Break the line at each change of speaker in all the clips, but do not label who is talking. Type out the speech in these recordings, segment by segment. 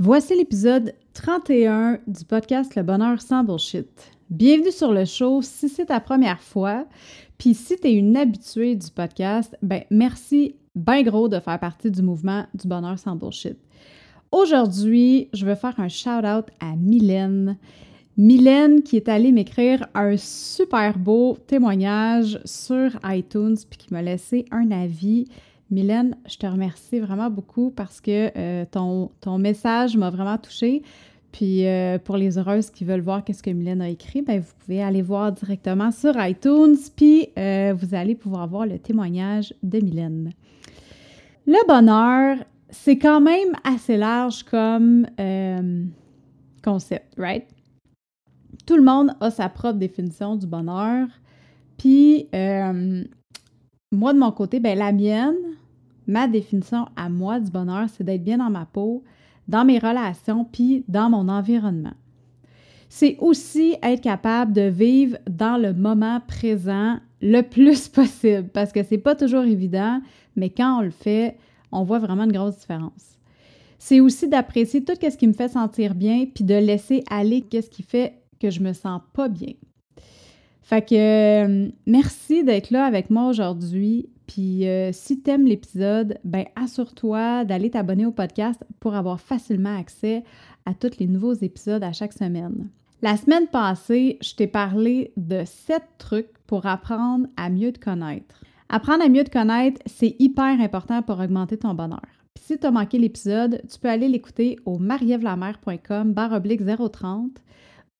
Voici l'épisode 31 du podcast Le Bonheur sans Bullshit. Bienvenue sur le show si c'est ta première fois. Puis si tu es une habituée du podcast, ben merci bien gros de faire partie du mouvement du Bonheur sans Bullshit. Aujourd'hui, je veux faire un shout-out à Mylène. Mylène qui est allée m'écrire un super beau témoignage sur iTunes puis qui m'a laissé un avis. Mylène, je te remercie vraiment beaucoup parce que euh, ton, ton, message m'a vraiment touchée. Puis euh, pour les heureuses qui veulent voir qu'est-ce que Mylène a écrit, ben, vous pouvez aller voir directement sur iTunes, puis euh, vous allez pouvoir voir le témoignage de Mylène. Le bonheur, c'est quand même assez large comme concept, right? tout le monde a sa propre définition du bonheur. Puis, moi, de mon côté, ben, la mienne, ma définition à moi du bonheur, c'est d'être bien dans ma peau, dans mes relations, puis dans mon environnement. C'est aussi être capable de vivre dans le moment présent le plus possible, parce que c'est pas toujours évident, mais quand on le fait, on voit vraiment une grosse différence. C'est aussi d'apprécier tout ce qui me fait sentir bien, puis de laisser aller ce qui fait que je me sens pas bien. Fait que euh, merci d'être là avec moi aujourd'hui. Puis euh, si tu aimes l'épisode, ben assure-toi d'aller t'abonner au podcast pour avoir facilement accès à tous les nouveaux épisodes à chaque semaine. La semaine passée, je t'ai parlé de sept trucs pour apprendre à mieux te connaître. Apprendre à mieux te connaître, c'est hyper important pour augmenter ton bonheur. Puis si tu as manqué l'épisode, tu peux aller l'écouter au marievlamer.com barre 030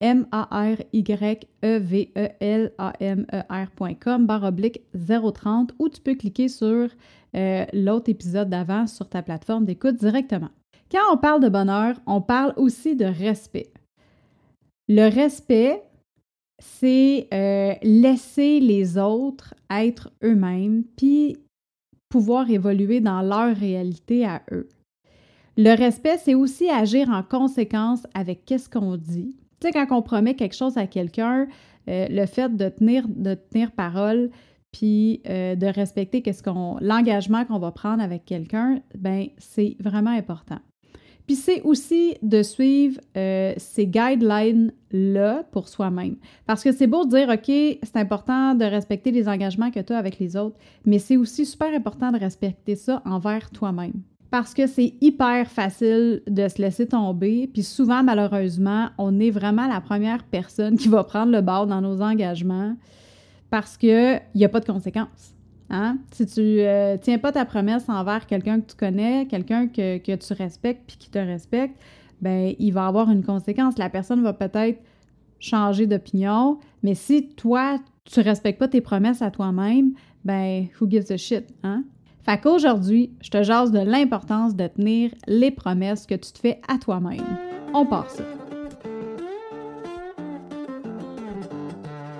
M-A-R-Y-E-V-E-L-A-M-E-R.com barre oblique 030 ou tu peux cliquer sur euh, l'autre épisode d'avant sur ta plateforme d'écoute directement. Quand on parle de bonheur, on parle aussi de respect. Le respect, c'est euh, laisser les autres être eux-mêmes puis pouvoir évoluer dans leur réalité à eux. Le respect, c'est aussi agir en conséquence avec qu'est-ce qu'on dit, tu sais, quand on promet quelque chose à quelqu'un, euh, le fait de tenir, de tenir parole, puis euh, de respecter qu'est-ce qu'on, l'engagement qu'on va prendre avec quelqu'un, ben c'est vraiment important. Puis c'est aussi de suivre euh, ces guidelines-là pour soi-même. Parce que c'est beau de dire, OK, c'est important de respecter les engagements que tu as avec les autres, mais c'est aussi super important de respecter ça envers toi-même parce que c'est hyper facile de se laisser tomber. Puis souvent, malheureusement, on est vraiment la première personne qui va prendre le bord dans nos engagements parce qu'il n'y a pas de conséquences. Hein? Si tu euh, tiens pas ta promesse envers quelqu'un que tu connais, quelqu'un que, que, tu respectes puis qui te respecte, ben il va avoir une conséquence. La personne va peut-être changer d'opinion, mais si toi, tu respectes pas tes promesses à toi-même, ben who gives a shit, hein? Fait qu'aujourd'hui, je te jase de l'importance de tenir les promesses que tu te fais à toi-même. On part ça.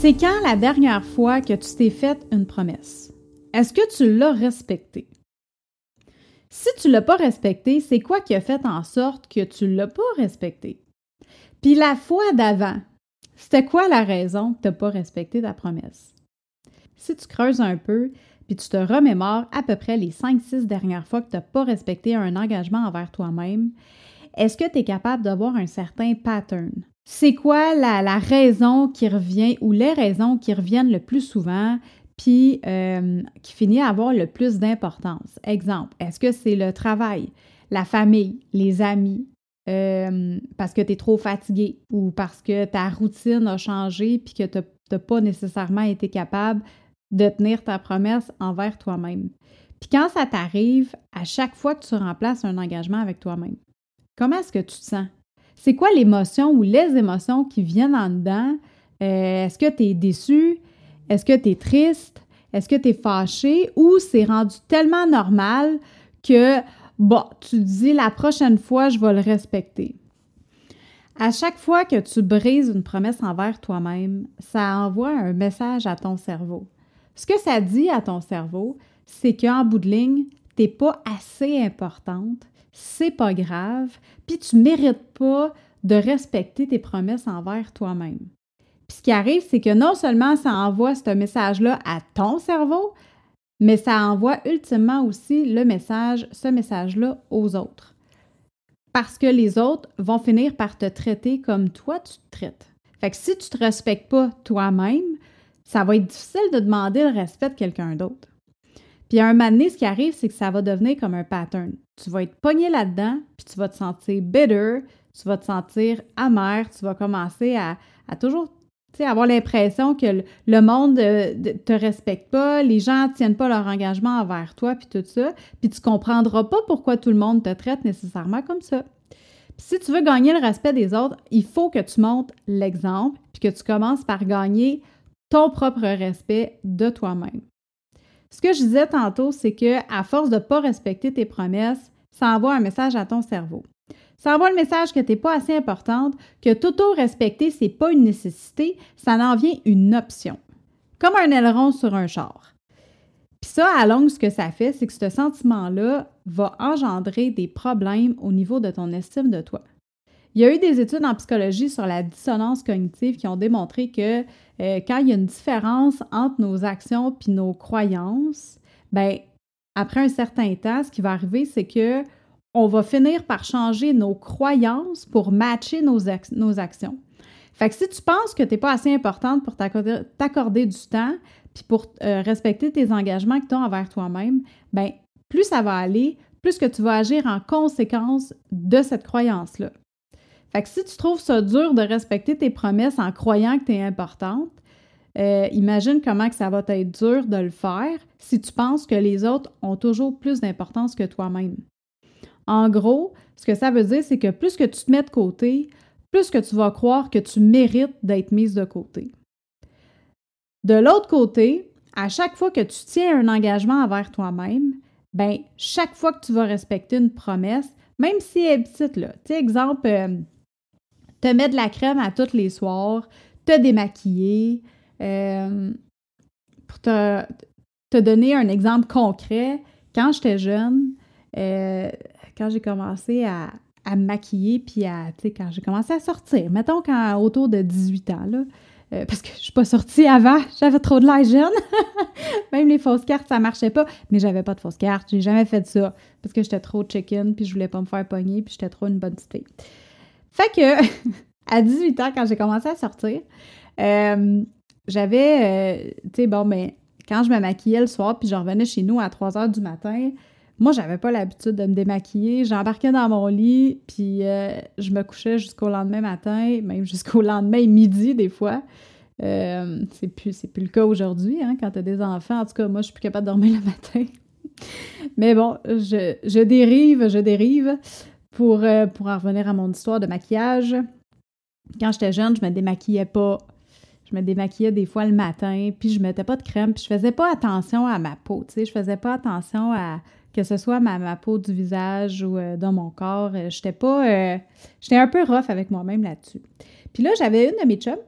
C'est quand la dernière fois que tu t'es fait une promesse? Est-ce que tu l'as respectée? Si tu ne l'as pas respectée, c'est quoi qui a fait en sorte que tu ne l'as pas respectée? Puis la fois d'avant, c'était quoi la raison que tu n'as pas respecté ta promesse? Si tu creuses un peu, puis tu te remémores à peu près les 5-6 dernières fois que tu n'as pas respecté un engagement envers toi-même, est-ce que tu es capable d'avoir un certain pattern? C'est quoi la, raison qui revient ou les raisons qui reviennent le plus souvent puis euh, qui finit à avoir le plus d'importance? Exemple, est-ce que c'est le travail, la famille, les amis, euh, parce que tu es trop fatigué ou parce que ta routine a changé puis que tu n'as pas nécessairement été capable de tenir ta promesse envers toi-même? Puis quand ça t'arrive, à chaque fois que tu remplaces un engagement avec toi-même, comment est-ce que tu te sens? C'est quoi l'émotion ou les émotions qui viennent en dedans? Euh, est-ce que tu es déçu? Est-ce que tu es triste? Est-ce que tu es fâché? Ou c'est rendu tellement normal que tu dis la prochaine fois, je vais le respecter. À chaque fois que tu brises une promesse envers toi-même, ça envoie un message à ton cerveau. Ce que ça dit à ton cerveau, c'est qu'en bout de ligne, tu n'es pas assez importante, c'est pas grave, puis tu mérites pas de respecter tes promesses envers toi-même. Puis ce qui arrive, c'est que non seulement ça envoie ce message-là à ton cerveau, mais ça envoie ultimement aussi le message, ce message-là aux autres. Parce que les autres vont finir par te traiter comme toi tu te traites. Fait que si tu te respectes pas toi-même, ça va être difficile de demander le respect de quelqu'un d'autre. Puis à un moment donné, ce qui arrive, c'est que ça va devenir comme un pattern. Tu vas être pogné là-dedans, puis tu vas te sentir bitter, tu vas te sentir amer, tu vas commencer à, à toujours avoir l'impression que le, monde ne te respecte pas, les gens ne tiennent pas leur engagement envers toi, puis tout ça, puis tu comprendras pas pourquoi tout le monde te traite nécessairement comme ça. si tu veux gagner le respect des autres, il faut que tu montres l'exemple, puis que tu commences par gagner ton propre respect de toi-même. Ce que je disais tantôt, c'est que à force de ne pas respecter tes promesses, ça envoie un message à ton cerveau. Ça envoie le message que tu n'es pas assez importante, que t'auto-respecter, ce n'est pas une nécessité, ça en vient une option. Comme un aileron sur un char. Puis ça, à longue, ce que ça fait, c'est que ce sentiment-là va engendrer des problèmes au niveau de ton estime de toi. Il y a eu des études en psychologie sur la dissonance cognitive qui ont démontré que euh, quand il y a une différence entre nos actions puis nos croyances, ben après un certain temps, ce qui va arriver, c'est que on va finir par changer nos croyances pour matcher nos, actions. Fait que si tu penses que tu n'es pas assez importante pour t'accorder du temps, puis pour euh, respecter tes engagements que tu as envers toi-même, ben plus ça va aller, plus que tu vas agir en conséquence de cette croyance-là. Fait que si tu trouves ça dur de respecter tes promesses en croyant que tu es importante, euh, imagine comment que ça va être dur de le faire si tu penses que les autres ont toujours plus d'importance que toi-même. En gros, ce que ça veut dire, c'est que plus que tu te mets de côté, plus que tu vas croire que tu mérites d'être mise de côté. De l'autre côté, à chaque fois que tu tiens un engagement envers toi-même, ben chaque fois que tu vas respecter une promesse, même si elle est petite, là, tu sais, exemple, euh, te mettre de la crème à tous les soirs, te démaquiller, euh, pour te, te, donner un exemple concret, quand j'étais jeune, euh, quand j'ai commencé à, me maquiller, puis à, quand j'ai commencé à sortir, mettons quand autour de 18 ans, là, euh, parce que je suis pas sortie avant, j'avais trop de l'air jeune. Même les fausses cartes, ça marchait pas. Mais j'avais pas de fausses cartes, j'ai jamais fait ça, parce que j'étais trop chicken, puis je voulais pas me faire pogner, puis j'étais trop une bonne petite fille. Fait que, à 18 ans, quand j'ai commencé à sortir, euh, j'avais, euh, tu sais, bon, mais quand je me maquillais le soir, puis je revenais chez nous à 3 heures du matin, moi, j'avais pas l'habitude de me démaquiller. J'embarquais dans mon lit, puis euh, je me couchais jusqu'au lendemain matin, même jusqu'au lendemain midi, des fois. Euh, c'est plus, plus le cas aujourd'hui, hein, quand tu as des enfants. En tout cas, moi, je suis plus capable de dormir le matin. Mais bon, je, dérive, je dérive. Pour, euh, pour en revenir à mon histoire de maquillage, quand j'étais jeune, je me démaquillais pas. Je me démaquillais des fois le matin, puis je mettais pas de crème, puis je faisais pas attention à ma peau, tu sais, je faisais pas attention à que ce soit ma, peau du visage ou euh, dans mon corps. Euh, j'étais pas. J'étais un peu rough avec moi-même là-dessus. Puis là, j'avais une de mes chums,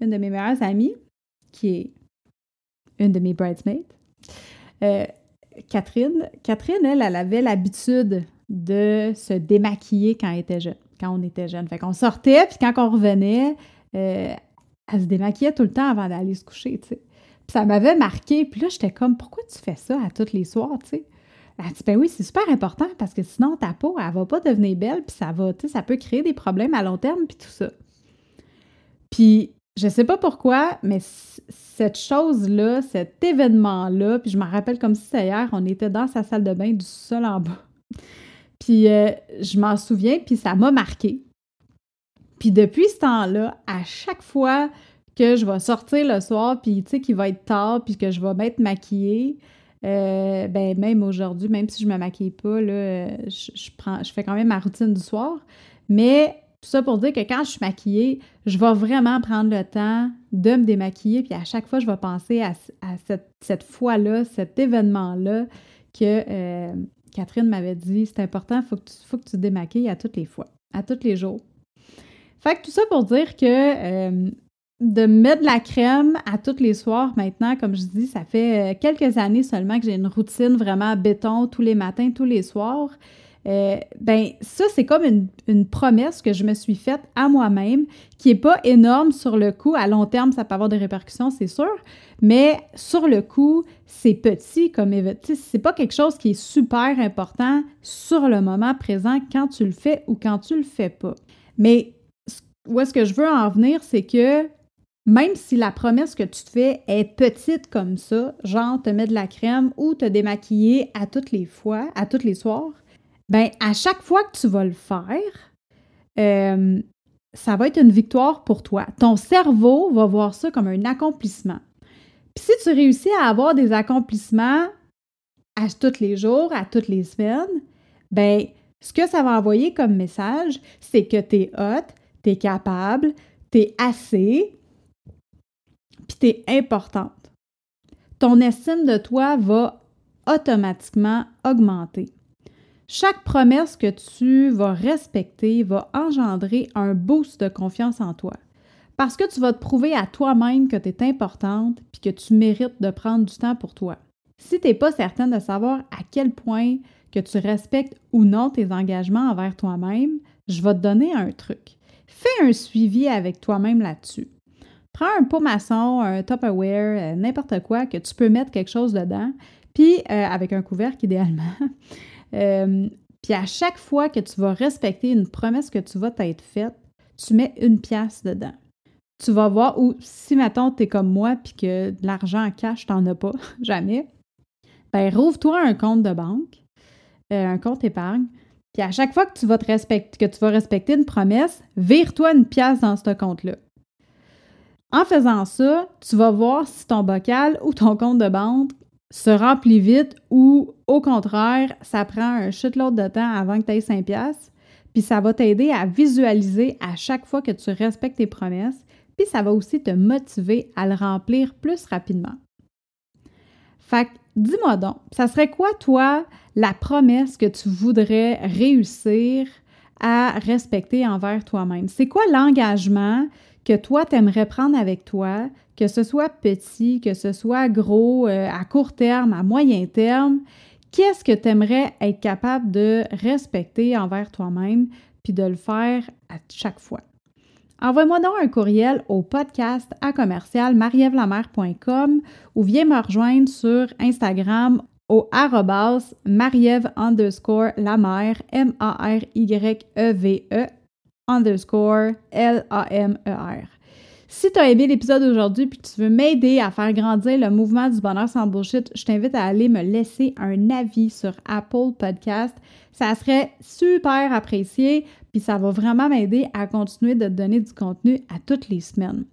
une de mes meilleures amies, qui est une de mes bridesmaids, Catherine. Catherine, elle, elle avait l'habitude de se démaquiller quand était jeune, quand on était jeune. Fait qu'on sortait, puis quand on revenait, elle se démaquillait tout le temps avant d'aller se coucher, tu sais. Puis ça m'avait marqué. Puis là, j'étais comme, pourquoi tu fais ça à tous les soirs, tu sais? Elle dit, ben oui, c'est super important parce que sinon, ta peau, elle va pas devenir belle, puis ça va, tu sais, ça peut créer des problèmes à long terme, puis tout ça. Puis, je sais pas pourquoi, mais cette chose-là, cet événement-là, puis je me rappelle comme si hier, on était dans sa salle de bain du sol en bas. Puis, euh, je m'en souviens, puis ça m'a marqué. Puis, depuis ce temps-là, à chaque fois que je vais sortir le soir, puis tu sais, qu'il va être tard, puis que je vais m'être maquillée, euh, ben, même aujourd'hui, même si je me maquille pas, je, fais quand même ma routine du soir. Mais tout ça pour dire que quand je suis maquillée, je vais vraiment prendre le temps de me démaquiller. Puis à chaque fois, je vais penser à, cette, fois-là, cet événement-là que, euh, Catherine m'avait dit, c'est important, il faut, que tu, faut que tu démaquilles à toutes les fois, à tous les jours. Fait que tout ça pour dire que euh, de mettre de la crème à tous les soirs maintenant, comme je dis, ça fait euh, quelques années seulement que j'ai une routine vraiment béton tous les matins, tous les soirs. Euh, ben ça, c'est comme une, promesse que je me suis faite à moi-même, qui n'est pas énorme sur le coup. À long terme, ça peut avoir des répercussions, c'est sûr, mais sur le coup, c'est petit comme C'est pas quelque chose qui est super important sur le moment présent quand tu le fais ou quand tu le fais pas. Mais où est-ce que je veux en venir, c'est que même si la promesse que tu te fais est petite comme ça, genre te mettre de la crème ou te démaquiller à toutes les fois, à tous les soirs, ben à chaque fois que tu vas le faire, euh, ça va être une victoire pour toi. Ton cerveau va voir ça comme un accomplissement. Puis si tu réussis à avoir des accomplissements à tous les jours, à toutes les semaines, ben ce que ça va envoyer comme message, c'est que tu es hot, tu es capable, tu es assez, puis tu es importante. Ton estime de toi va automatiquement augmenter. Chaque promesse que tu vas respecter va engendrer un boost de confiance en toi. Parce que tu vas te prouver à toi-même que tu es importante puis que tu mérites de prendre du temps pour toi. Si tu n'es pas certaine de savoir à quel point que tu respectes ou non tes engagements envers toi-même, je vais te donner un truc. Fais un suivi avec toi-même là-dessus. Prends un pot maçon, un Tupperware, euh, n'importe quoi, que tu peux mettre quelque chose dedans, puis euh, avec un couvercle idéalement. Euh, puis à chaque fois que tu vas respecter une promesse que tu vas t'être faite, tu mets une pièce dedans. Tu vas voir, ou si maintenant tu es comme moi puis que de l'argent en cash, tu n'en as pas, jamais, ben rouvre-toi un compte de banque, euh, un compte épargne, puis à chaque fois que tu vas te respecter, que tu vas respecter une promesse, vire-toi une pièce dans ce compte-là. En faisant ça, tu vas voir si ton bocal ou ton compte de banque se remplit vite ou au contraire, ça prend un shitload de temps avant que tu aies 5 pièces. Puis ça va t'aider à visualiser à chaque fois que tu respectes tes promesses, puis ça va aussi te motiver à le remplir plus rapidement. Fait que dis-moi donc, ça serait quoi toi la promesse que tu voudrais réussir à respecter envers toi-même? C'est quoi l'engagement que toi t'aimerais prendre avec toi que ce soit petit, que ce soit gros, euh, à court terme, à moyen terme, qu'est-ce que tu aimerais être capable de respecter envers toi-même, puis de le faire à chaque fois? Envoie-moi donc un courriel au podcast à commercial ou viens me rejoindre sur Instagram au arrobas mariève underscore la M-A-R-Y-E-V-E e underscore L-A-M-E-R. Si tu as aimé l'épisode d'aujourd'hui puis tu veux m'aider à faire grandir le mouvement du bonheur sans bullshit, je t'invite à aller me laisser un avis sur Apple Podcast. Ça serait super apprécié puis ça va vraiment m'aider à continuer de te donner du contenu à toutes les semaines.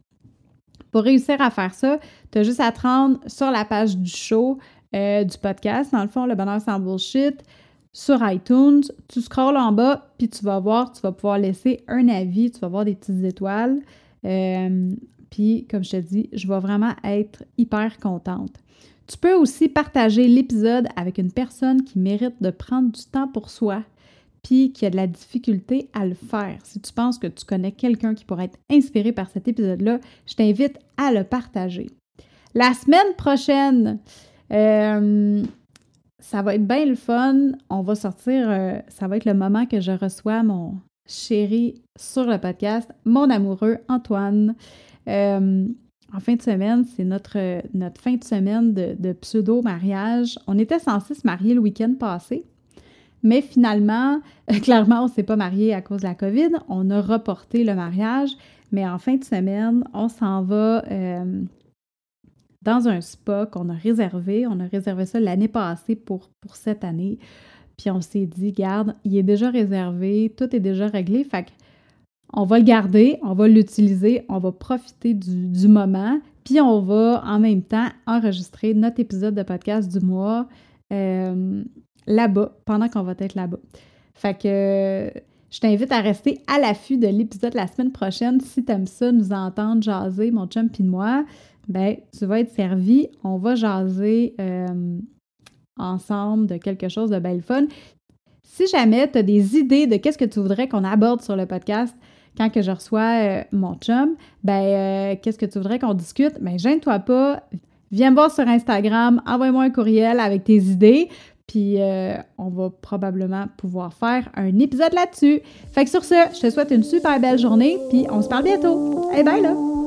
Pour réussir à faire ça, tu as juste à te rendre sur la page du show euh, du podcast, dans le fond, le bonheur sans bullshit sur iTunes, tu scrolles en bas, puis tu vas voir, tu vas pouvoir laisser un avis, tu vas voir des petites étoiles. Euh, puis, comme je te dis, je vais vraiment être hyper contente. Tu peux aussi partager l'épisode avec une personne qui mérite de prendre du temps pour soi, puis qui a de la difficulté à le faire. Si tu penses que tu connais quelqu'un qui pourrait être inspiré par cet épisode-là, je t'invite à le partager. La semaine prochaine, euh, ça va être bien le fun. On va sortir, euh, ça va être le moment que je reçois mon, chérie sur le podcast, mon amoureux Antoine. Euh, en fin de semaine, c'est notre, notre fin de semaine de, pseudo-mariage. On était censé se marier le week-end passé, mais finalement, clairement, on ne s'est pas marié à cause de la COVID. On a reporté le mariage, mais en fin de semaine, on s'en va euh, dans un spa qu'on a réservé. On a réservé ça l'année passée pour, pour cette année. Puis on s'est dit, garde, il est déjà réservé, tout est déjà réglé. Fait on va le garder, on va l'utiliser, on va profiter du, moment, puis on va en même temps enregistrer notre épisode de podcast du mois euh, là-bas, pendant qu'on va être là-bas. Fait que je t'invite à rester à l'affût de l'épisode la semaine prochaine. Si tu aimes ça, nous entendre jaser, mon chum et moi, ben tu vas être servi. On va jaser. Euh, ensemble de quelque chose de belle fun. Si jamais tu as des idées de qu'est-ce que tu voudrais qu'on aborde sur le podcast, quand que je reçois euh, mon chum, ben euh, qu'est-ce que tu voudrais qu'on discute? Ben gêne-toi pas, viens me voir sur Instagram, envoie-moi un courriel avec tes idées, puis on va probablement pouvoir faire un épisode là-dessus. Fait que sur ce, je te souhaite une super belle journée, puis on se parle bientôt. Hey, bye là!